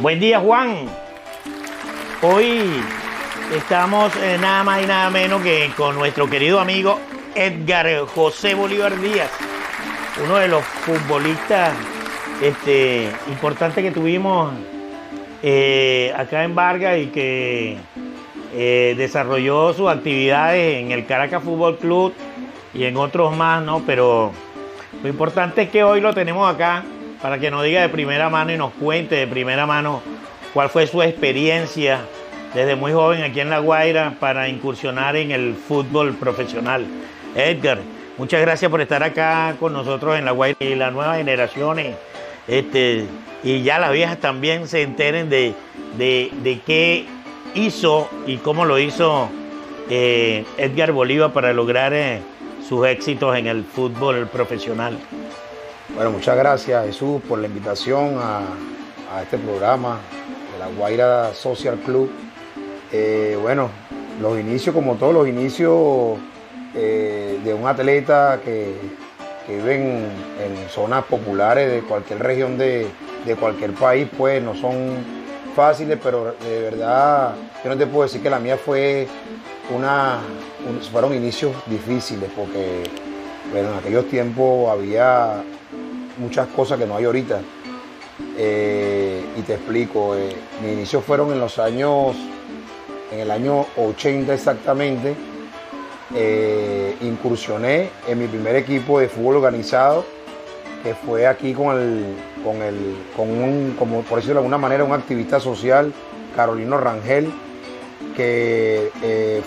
Buen día, Juan. Hoy estamos eh, nada más y nada menos que con nuestro querido amigo Edgar José Bolívar Díaz, uno de los futbolistas este, importantes que tuvimos eh, acá en Vargas y que eh, desarrolló sus actividades en el Caracas Fútbol Club y en otros más, ¿no? Pero lo importante es que hoy lo tenemos acá para que nos diga de primera mano y nos cuente de primera mano cuál fue su experiencia desde muy joven aquí en La Guaira para incursionar en el fútbol profesional. Edgar, muchas gracias por estar acá con nosotros en La Guaira y las nuevas generaciones. Este, y ya las viejas también se enteren de, de, qué hizo y cómo lo hizo eh, Edgar Bolívar para lograr eh, sus éxitos en el fútbol profesional. Bueno, muchas gracias Jesús por la invitación a, este programa de la Guaira Social Club. Eh, bueno, los inicios, como todos los inicios eh, de un atleta que, vive en, zonas populares de cualquier región de, cualquier país, pues no son fáciles, pero de verdad yo no te puedo decir que la mía fue una, fueron inicios difíciles, porque bueno, en aquellos tiempos había muchas cosas que no hay ahorita. Eh, y te explico, eh, mis inicios fueron en los años, en el año 80 exactamente, eh, incursioné en mi primer equipo de fútbol organizado, que fue aquí con el, con el, con un, como por decirlo de alguna manera, un activista social, Carolino Rangel, que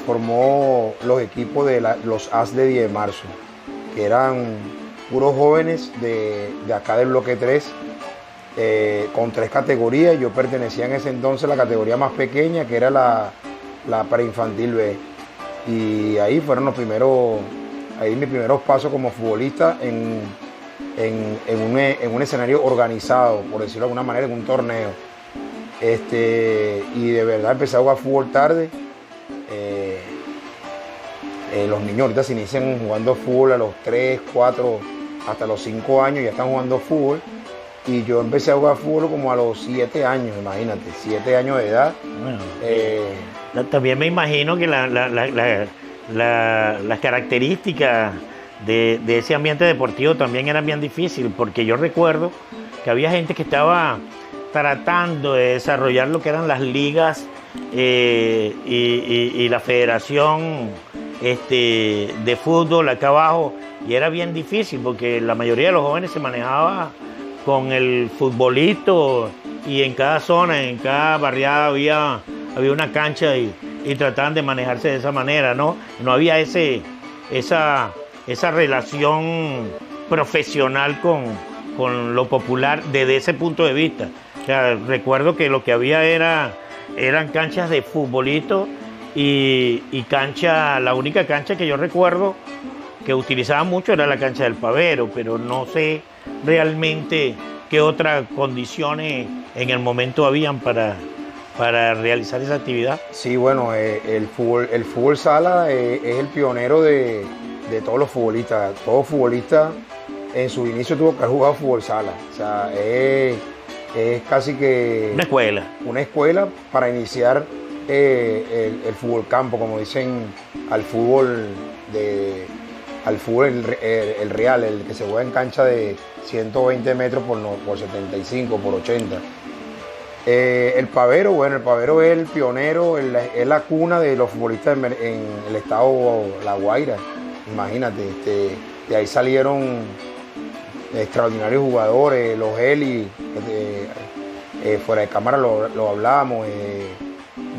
formó los equipos de los AS de 10 de marzo, que eran puros jóvenes de, acá del bloque 3, eh, con tres categorías. Yo pertenecía en ese entonces a la categoría más pequeña, que era la, la preinfantil B. Y ahí fueron los primeros, ahí mis primeros pasos como futbolista en, en, un, escenario organizado, por decirlo de alguna manera, en un torneo. Este, y de verdad empecé a jugar fútbol tarde. Eh, eh, los niños ahorita se inician jugando fútbol a los 3, 4, hasta los 5 años ya están jugando fútbol. Y yo empecé a jugar fútbol como a los 7 años, imagínate, 7 años de edad. Eh, también me imagino que las características de, ese ambiente deportivo también eran bien difíciles, porque yo recuerdo que había gente que estaba tratando de desarrollar lo que eran las ligas eh, y, la federación este, de fútbol acá abajo y era bien difícil porque la mayoría de los jóvenes se manejaba con el futbolito y en cada zona, en cada barriada había, había una cancha y, trataban de manejarse de esa manera, ¿no? No había ese, esa, esa relación profesional con, con lo popular desde ese punto de vista. recuerdo que lo que había era, eran canchas de futbolito y, y cancha, la única cancha que yo recuerdo que utilizaba mucho era la cancha del Pavero, pero no sé realmente qué otras condiciones en el momento habían para, para realizar esa actividad. Sí, bueno, eh, el, fútbol, el fútbol sala eh, es el pionero de, todos los futbolistas. Todo futbolista en su inicio tuvo que jugar fútbol sala. O sea, es, casi que... Una escuela. Una escuela para iniciar eh, el, fútbol campo, como dicen, al fútbol de al fútbol el, real, el que se juega en cancha de 120 metros por, por 75, por 80. Eh, el Pavero, bueno, el Pavero es el pionero, es la cuna de los futbolistas en, el estado La Guaira. Imagínate, este, de ahí salieron extraordinarios jugadores, los Eli, este, eh, fuera de cámara lo, eh,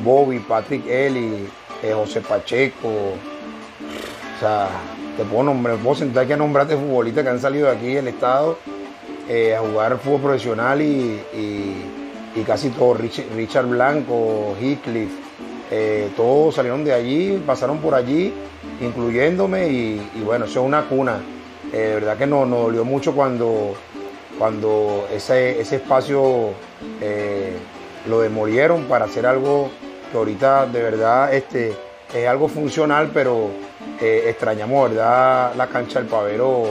Bobby, Patrick Eli, José Pacheco, o sea, te puedo nombrar, puedo sentar aquí a nombrarte futbolistas que han salido de aquí del estado eh, a jugar fútbol profesional y, casi todos, Richard, Blanco, Heathcliff, eh, todos salieron de allí, pasaron por allí, incluyéndome y, bueno, eso es una cuna. Eh, de verdad que nos, dolió mucho cuando, cuando ese, ese espacio lo demolieron para hacer algo que ahorita de verdad este, es algo funcional, pero eh, extrañamos, ¿verdad? La cancha del Pavero,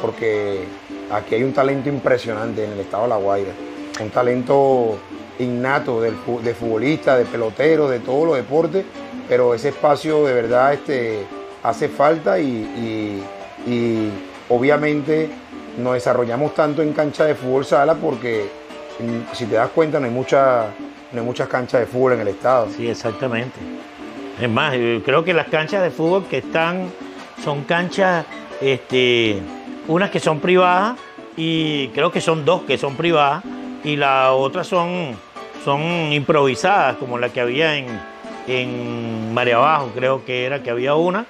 porque aquí hay un talento impresionante en el estado de La Guaira. un talento innato del, de futbolista, de pelotero, de todos los deportes, pero ese espacio de verdad este, hace falta y, obviamente nos desarrollamos tanto en cancha de fútbol sala porque mm, si te das cuenta no hay, mucha, no muchas canchas de fútbol en el estado. Sí, exactamente. Es más, creo que las canchas de fútbol que están son canchas, este, unas que son privadas y creo que son dos que son privadas y las otras son, son improvisadas, como la que había en, en María Abajo, creo que era que había una.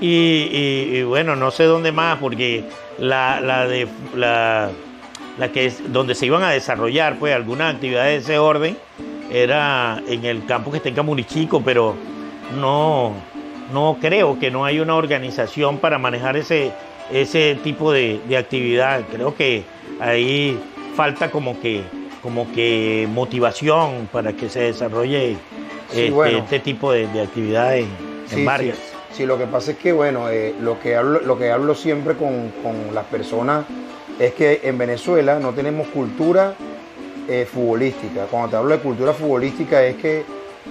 Y, bueno, no sé dónde más, porque la, la de la, la, que es donde se iban a desarrollar pues algunas actividades de ese orden era en el campo que está en Camunichico, pero no, no creo que no hay una organización para manejar ese, ese tipo de, de actividad. Creo que ahí falta como que, como que motivación para que se desarrolle este, este, tipo de, actividades en varias. Sí, lo que pasa es que, bueno, eh, lo, que hablo, lo que hablo siempre con, las personas es que en Venezuela no tenemos cultura eh, futbolística. Cuando te hablo de cultura futbolística es que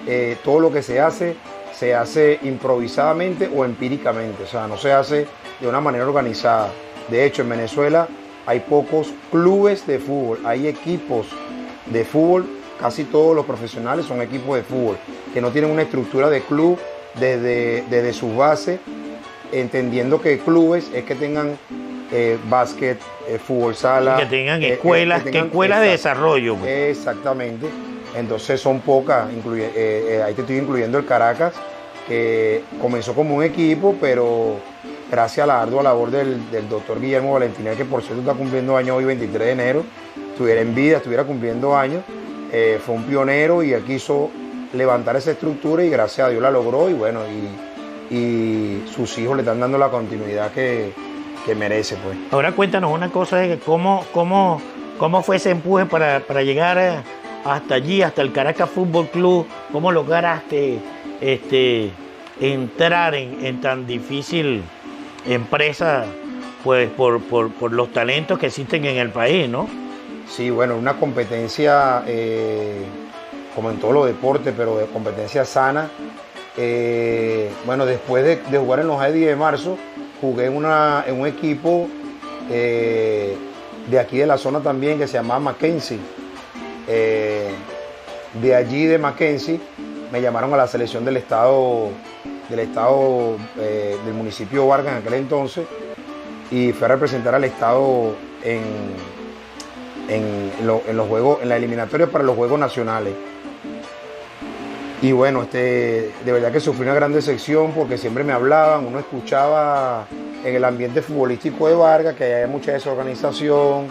eh, todo lo que se hace se hace improvisadamente o empíricamente, o sea, no se hace de una manera organizada. De hecho, en Venezuela hay pocos clubes de fútbol, hay equipos de fútbol, casi todos los profesionales son equipos de fútbol, que no tienen una estructura de club desde, desde su base, entendiendo que clubes es que tengan eh, básquet, eh, fútbol sala. Que tengan eh, escuelas, que, escuelas de desarrollo. Pues. Exactamente. Entonces son pocas, ahí te estoy incluyendo el Caracas, que comenzó como un equipo, pero gracias a la ardua labor del, doctor Guillermo Valentina, que por cierto está cumpliendo años hoy, 23 de enero, estuviera en vida, estuviera cumpliendo años, fue un pionero y él quiso levantar esa estructura y gracias a Dios la logró y bueno, y, y sus hijos le están dando la continuidad que, que merece. Pues. Ahora cuéntanos una cosa de cómo, cómo, cómo fue ese empuje para, para llegar hasta allí, hasta el Caracas Fútbol Club, cómo lograste este, entrar en, en tan difícil empresa pues por, por, por, los talentos que existen en el país, ¿no? Sí, bueno, una competencia eh, como en todos los deportes, pero de competencia sana. Eh, bueno, después de, jugar en los ID de marzo, jugué en, una, en un equipo eh, de aquí de la zona también que se llamaba Mackenzie. Eh, de allí de Mackenzie me llamaron a la selección del estado del estado del municipio Vargas en aquel entonces y fui a representar al estado en, en, en los juegos, en la eliminatoria para los Juegos Nacionales. Y bueno, este, de verdad que sufrí una gran decepción porque siempre me hablaban, uno escuchaba en el ambiente futbolístico de Vargas que hay mucha desorganización,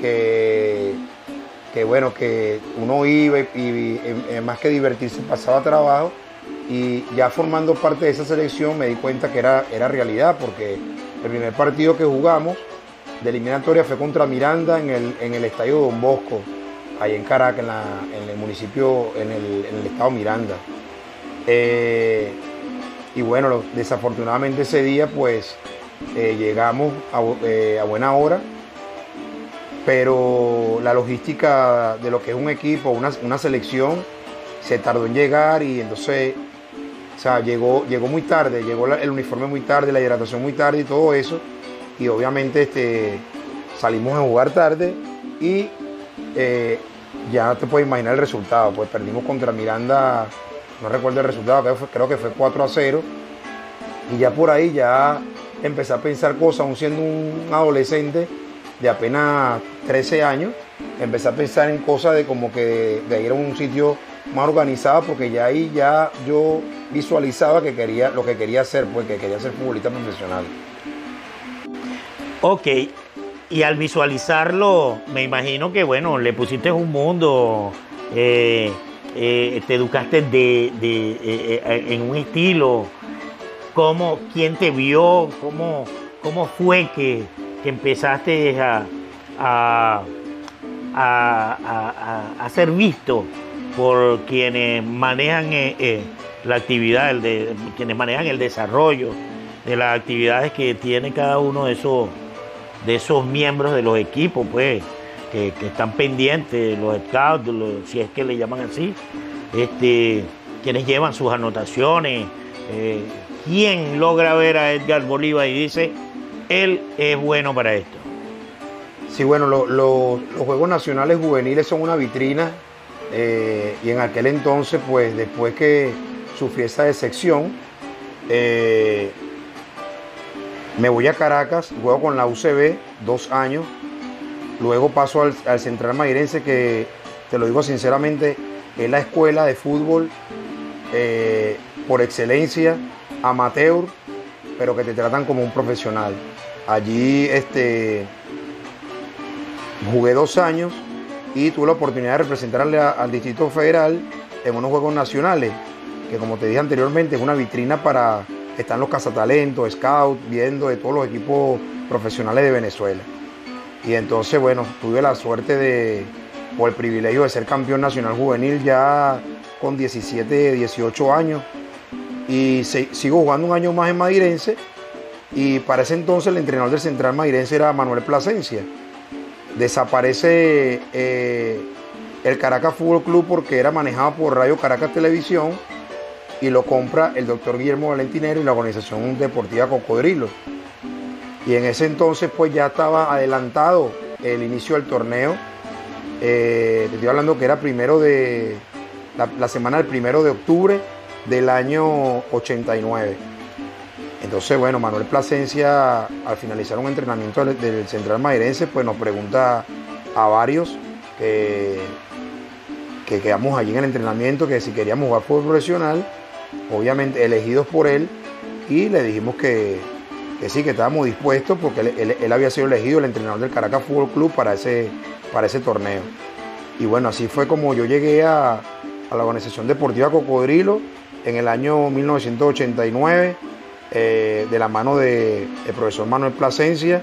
que, que bueno, que uno iba y, más que divertirse pasaba trabajo. Y ya formando parte de esa selección me di cuenta que era, era realidad porque el primer partido que jugamos de eliminatoria fue contra Miranda en el, en el estadio Don Bosco ahí en Caracas, en, el municipio, en el, estado Miranda. Eh, y bueno, desafortunadamente ese día pues eh, llegamos eh, a, buena hora, pero la logística de lo que es un equipo, una, selección, se tardó en llegar y entonces, o sea, llegó, llegó muy tarde, llegó el uniforme muy tarde, la hidratación muy tarde y todo eso. Y obviamente este, salimos a jugar tarde y eh, ya te puedes imaginar el resultado. Pues perdimos contra Miranda, no recuerdo el resultado, creo, que fue 4 a 0. Y ya por ahí ya empecé a pensar cosas, aún siendo un adolescente de apenas 13 años, empecé a pensar en cosas de como que de, ir a un sitio más organizado, porque ya ahí ya yo visualizaba que quería, lo que quería hacer, pues que quería ser futbolista profesional. Ok, y al visualizarlo, me imagino que, bueno, le pusiste un mundo, eh, eh, te educaste de, eh, en un estilo, cómo, quién te vio, cómo, cómo fue que, empezaste a, a, a, ser visto por quienes manejan la actividad, de, quienes manejan el desarrollo de las actividades que tiene cada uno de esos de esos miembros de los equipos, pues. que, están pendientes, los scouts, si es que le llaman así, este, quienes llevan sus anotaciones. Eh, ¿Quién logra ver a Edgar Bolívar y dice, él es bueno para esto? Sí, bueno, los Juegos Nacionales Juveniles son una vitrina eh, y en aquel entonces, pues después que sufrí esa decepción, eh, me voy a Caracas, juego con la UCB dos años, luego paso al, Central Mairense que, te lo digo sinceramente, es la escuela de fútbol eh, por excelencia, amateur, pero que te tratan como un profesional. Allí este, jugué dos años y tuve la oportunidad de representarle al Distrito Federal en unos Juegos Nacionales, que como te dije anteriormente es una vitrina para, están los cazatalentos, scouts, viendo de todos los equipos profesionales de Venezuela. Y entonces, bueno, tuve la suerte de, o el privilegio de ser campeón nacional juvenil ya con 17, 18 años. Y sigo jugando un año más en Madirense. Y para ese entonces el entrenador del Central Madirense era Manuel Plasencia desaparece eh, el Caracas Fútbol Club porque era manejado por Radio Caracas Televisión y lo compra el doctor Guillermo Valentinero y la organización deportiva Cocodrilo. Y en ese entonces pues ya estaba adelantado el inicio del torneo. Eh, te estoy hablando que era primero de la semana del primero de octubre del año 89. Entonces, bueno, Manuel Plasencia, al finalizar un entrenamiento del, Central Mairense, pues nos pregunta a varios que, quedamos allí en el entrenamiento que si queríamos jugar fútbol profesional, obviamente elegidos por él, y le dijimos que, sí, que estábamos dispuestos porque él, había sido elegido el entrenador del Caracas Fútbol Club para ese, para ese torneo. Y bueno, así fue como yo llegué a, a la Organización Deportiva Cocodrilo en el año 1989 eh, de la mano del profesor Manuel Plasencia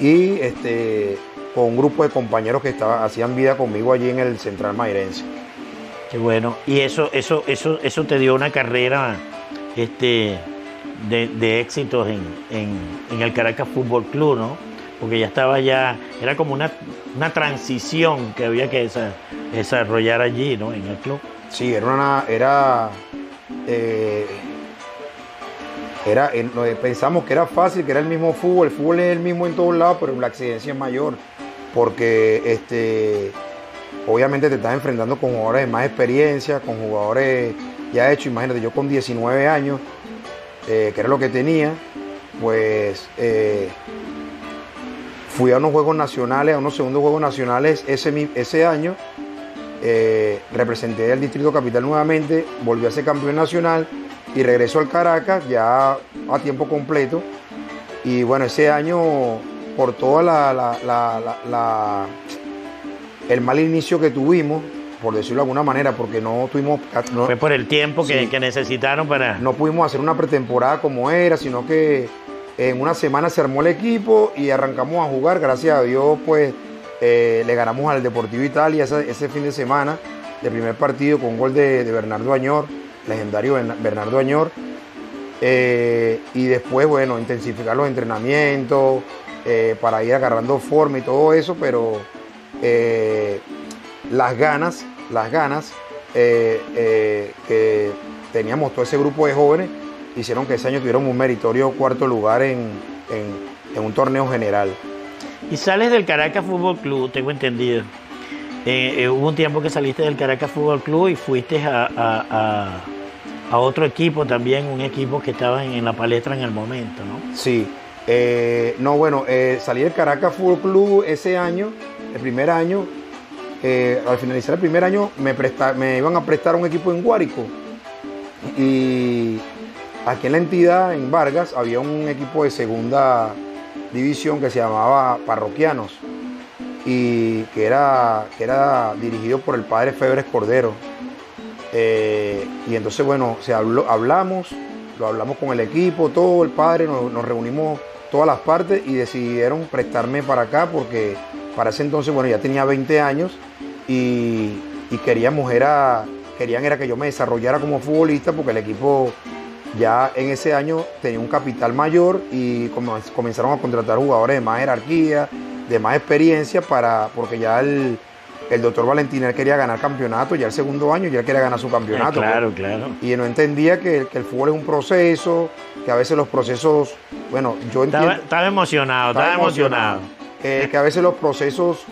y este, con un grupo de compañeros que estaba, hacían vida conmigo allí en el Central Mairense. Bueno. Y eso, eso, eso, eso te dio una carrera este, de, éxitos en, el Caracas Fútbol Club, ¿no? Porque ya estaba ya, era como una, una transición que había que desarrollar allí, ¿no? En el club. Sí, era una, era eh, era, pensamos que era fácil, que era el mismo fútbol, el fútbol es el mismo en todos lados, pero la accidencia es mayor, porque este, obviamente te estás enfrentando con jugadores de más experiencia, con jugadores ya hechos, imagínate, yo con 19 años, eh, que era lo que tenía, pues eh, fui a unos Juegos Nacionales, a unos segundos Juegos Nacionales ese, ese año, eh, representé al Distrito Capital nuevamente, volví a ser campeón nacional y regresó al Caracas ya a tiempo completo. Y bueno, ese año, por toda la, el mal inicio que tuvimos, por decirlo de alguna manera, porque no tuvimos... Fue por el tiempo que, necesitaron para... No pudimos hacer una pretemporada como era, sino que en una semana se armó el equipo y arrancamos a jugar. Gracias a Dios, pues eh, le ganamos al Deportivo Italia ese, fin de semana, de primer partido con gol de, de Bernardo Añor legendario Bernardo Añor. Eh, y después, bueno, intensificar los entrenamientos eh, para ir agarrando forma y todo eso, pero eh, las ganas, las ganas que teníamos todo ese grupo de jóvenes hicieron que ese año tuviéramos un meritorio cuarto lugar en, un torneo general. Y sales del Caracas Fútbol Club, tengo entendido. hubo un tiempo que saliste del Caracas Fútbol Club y fuiste a a otro equipo también, un equipo que estaba en, la palestra en el momento, ¿no? Sí. Eh, no, bueno, eh, salí del Caracas Fútbol Club ese año, el primer año. Eh, al finalizar el primer año me, me iban a prestar un equipo en Guárico. Y aquí en la entidad, en Vargas, había un equipo de segunda división que se llamaba Parroquianos y que era, que era dirigido por el padre Febres Cordero y entonces, bueno, se habló, hablamos, lo hablamos con el equipo, todo el padre, nos, reunimos todas las partes y decidieron prestarme para acá porque para ese entonces, bueno, ya tenía 20 años y, queríamos era, querían era que yo me desarrollara como futbolista porque el equipo ya en ese año tenía un capital mayor y comenzaron a contratar jugadores de más jerarquía, de más experiencia para, porque ya el, el doctor Valentín él quería ganar campeonato, ya el segundo año ya él quería ganar su campeonato. Ah, claro, claro. Y no entendía que, que el fútbol es un proceso, que a veces los procesos, bueno, yo entiendo... Estaba, estaba emocionado, estaba, emocionado. eh, que a veces los procesos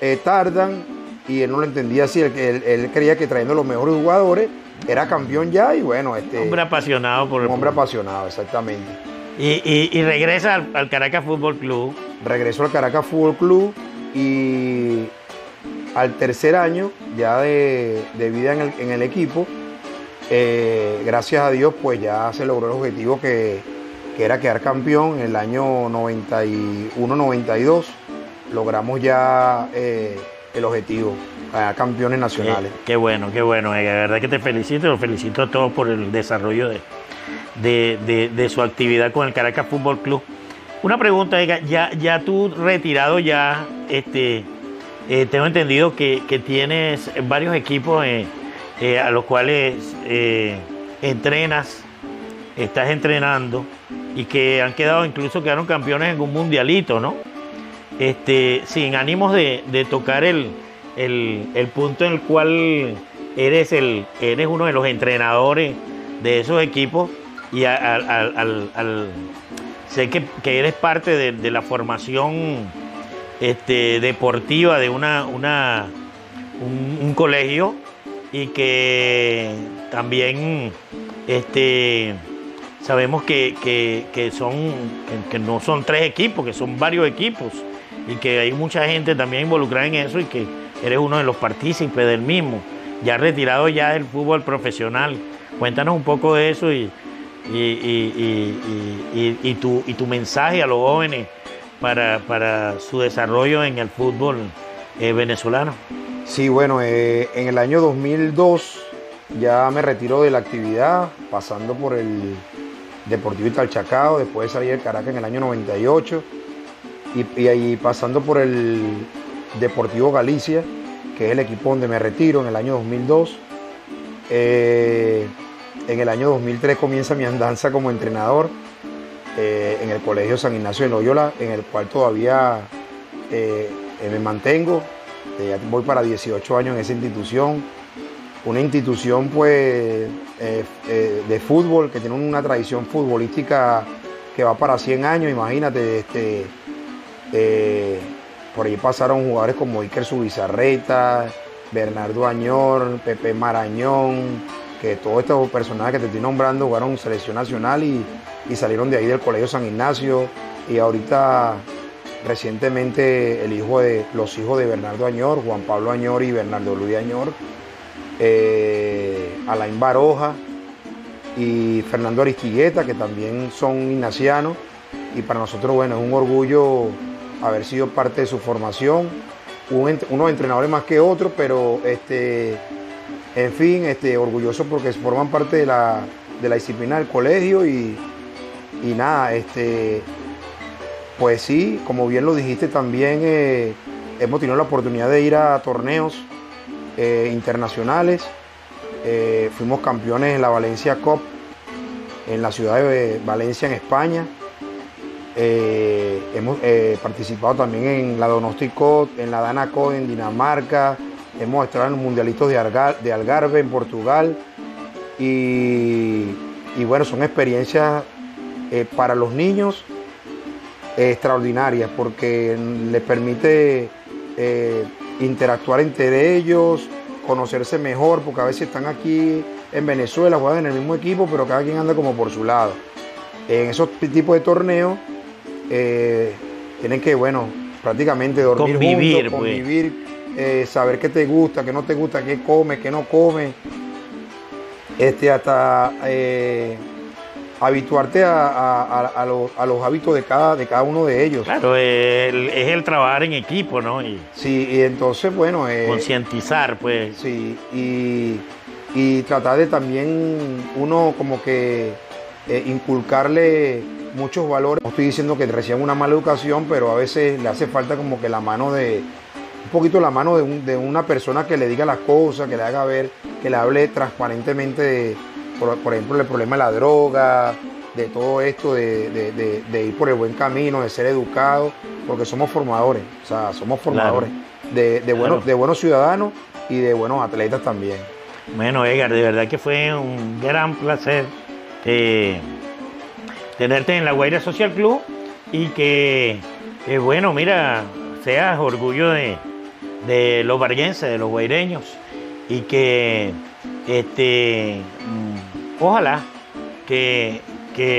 eh, tardan y él no lo entendía así, él, él- él creía que trayendo los mejores jugadores era campeón ya y bueno, este... Hombre apasionado por el hombre fútbol. apasionado, exactamente. Y, y- y regresa al, al Caracas Fútbol Club. regresó al Caracas Fútbol Club y al tercer año ya de, vida en el, equipo, eh, gracias a Dios, pues ya se logró el objetivo que, que era quedar campeón en el año 91-92. Logramos ya eh, el objetivo, campeones nacionales. Qué, bueno, qué bueno. eh, La verdad que te felicito, los felicito a todos por el desarrollo de, de, de- de su actividad con el Caracas Fútbol Club. Una pregunta, Ega, ya, ya tú retirado ya, este, eh, tengo entendido que, tienes varios equipos eh, eh, a los cuales entrenas, estás entrenando y que han quedado, incluso quedaron campeones en un mundialito, ¿no? este, sin ánimos de, tocar el, el- punto en el cual eres, el, eres uno de los entrenadores de esos equipos y al- al- al- sé que, que eres parte de la formación este, deportiva de una, una, un, colegio y que también este, sabemos que, que- que son, que- no son tres equipos, que son varios equipos y que hay mucha gente también involucrada en eso y que eres uno de los partícipes del mismo, ya retirado ya del fútbol profesional. Cuéntanos un poco de eso y- y- y- y tu, y tu mensaje a los jóvenes para, para su desarrollo en el fútbol eh, venezolano. Sí, bueno, eh, en el año 2002 ya me retiro de la actividad, pasando por el Deportivo Italchacao, después de salir del Caracas en el año 98, y, ahí pasando por el Deportivo Galicia, que es el equipo donde me retiro en el año 2002. Eh, en el año 2003 comienza mi andanza como entrenador eh, en el Colegio San Ignacio de Loyola, en el cual todavía eh, eh, me mantengo. Voy para 18 años en esa institución. Una institución pues de fútbol que tiene una tradición futbolística que va para 100 años, imagínate, este, por ahí pasaron jugadores como Iker Subizarreta, Bernardo Añor, Pepe Marañón, que todos estos personajes que te estoy nombrando jugaron selección nacional y, y salieron de ahí del Colegio San Ignacio y ahorita recientemente el hijo de los hijos de Bernardo Añor, Juan Pablo Añor y Bernardo Luis Añor, eh, Alain Baroja y Fernando Aristigueta, que también son ignacianos. Y para nosotros, bueno, es un orgullo haber sido parte de su formación. Un unos entrenadores más que otros, pero este, en fin, este, orgulloso porque forman parte de la, de la disciplina del colegio y, y nada, este, pues sí, como bien lo dijiste también, eh, hemos tenido la oportunidad de ir a torneos eh, internacionales. Eh, fuimos campeones en la Valencia Cup en la ciudad de Valencia, en España. Hemos participado también en la Donosti Cup, en la Dana en Dinamarca. Hemos estado en los mundialitos de, Algar- de Algarve en Portugal. Y bueno, son experiencias eh, para los niños eh, extraordinarias porque les permite eh, interactuar entre ellos, conocerse mejor, porque a veces están aquí en Venezuela, juegan en el mismo equipo, pero cada quien anda como por su lado. En esos tipos de torneos eh, tienen que, bueno, prácticamente dormir Convivir, juntos, pues. convivir, eh, saber qué te gusta, qué no te gusta, qué come, qué no come. Este, hasta eh, habituarte a, a- los, a los hábitos de cada, de cada uno de ellos. Claro, el- es el trabajar en equipo, ¿no? Y Sí, y entonces, bueno, eh, concientizar, pues. sí, y, y tratar de también uno como que eh, inculcarle muchos valores. No estoy diciendo que reciban una mala educación, pero a veces le hace falta como que la mano de, un poquito la mano de, un- de una persona que le diga las cosas, que le haga ver, que le hable transparentemente de, por, por ejemplo, el problema de la droga, de todo esto, de, de- de- de ir por el buen camino, de ser educado porque somos formadores, o sea, somos formadores de, buenos, de buenos ciudadanos y de buenos atletas también. Bueno, Edgar, de verdad que fue un gran placer eh, tenerte en la Guaira Social Club y que, eh, bueno, mira, seas orgullo de, de los barguenses, de los guaireños y que este, ojalá que,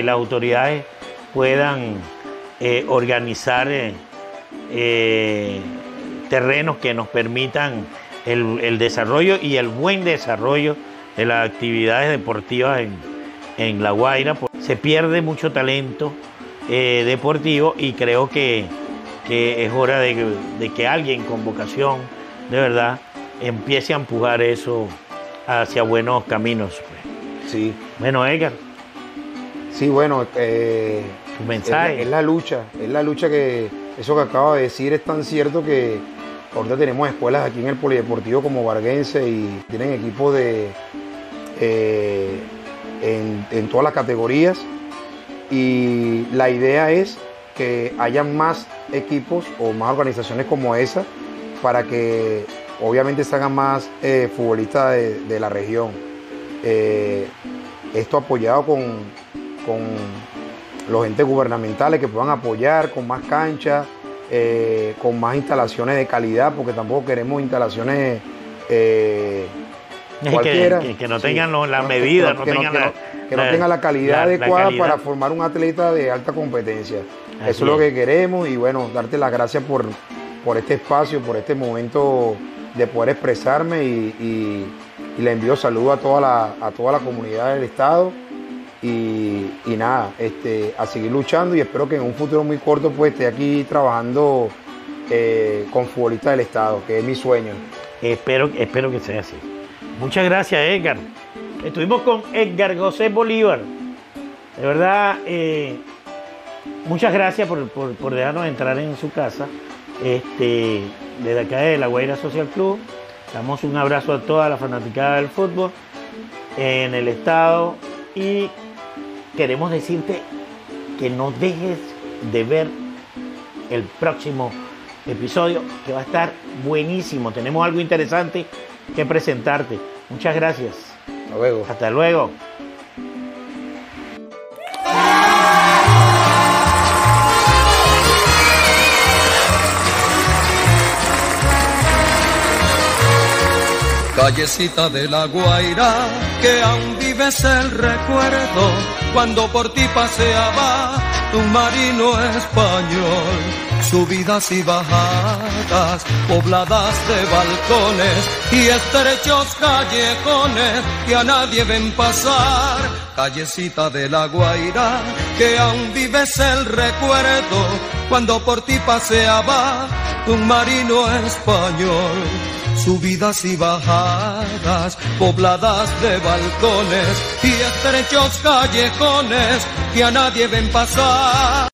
las autoridades puedan eh, organizar terrenos que nos permitan el, desarrollo y el buen desarrollo de las actividades deportivas en, La Guaira. Se pierde mucho talento eh, deportivo y creo que, es hora de, que alguien con vocación, de verdad, empiece a empujar eso hacia buenos caminos. Sí. Bueno, Edgar. Sí, bueno, eh, mensaje. es, la lucha, es la lucha que eso que acabo de decir es tan cierto que Ahorita tenemos escuelas aquí en el Polideportivo como Varguense y tienen equipos de, eh, en, todas las categorías. Y la idea es que haya más equipos o más organizaciones como esa para que obviamente se hagan más eh, futbolistas de, la región. Eh, esto apoyado con, con los entes gubernamentales que puedan apoyar con más canchas eh, con más instalaciones de calidad, porque tampoco queremos instalaciones eh, cualquiera. Que, no tengan la medida, que, no, tengan la, calidad adecuada para formar un atleta de alta competencia. Eso es lo que queremos y bueno, darte las gracias por, por este espacio, por este momento de poder expresarme y, le envío saludos a toda la, a toda la comunidad del Estado y, nada, este, a seguir luchando y espero que en un futuro muy corto pues esté aquí trabajando eh, con futbolistas del Estado, que es mi sueño. Espero, espero que sea así. Muchas gracias, Edgar. Estuvimos con Edgar José Bolívar. De verdad, eh, muchas gracias por, dejarnos entrar en su casa. Este, desde acá de la Guaira Social Club, damos un abrazo a toda la fanaticada del fútbol en el estado y queremos decirte que no dejes de ver el próximo episodio que va a estar buenísimo. Tenemos algo interesante que presentarte. Muchas gracias. Hasta luego. Hasta luego. Callecita de la Guaira, que aún vives el recuerdo cuando por ti paseaba un marino español. Subidas y bajadas, pobladas de balcones y estrechos callejones que a nadie ven pasar. Callecita de la Guaira, que aún vives el recuerdo cuando por ti paseaba un marino español subidas y bajadas, pobladas de balcones y estrechos callejones que a nadie ven pasar.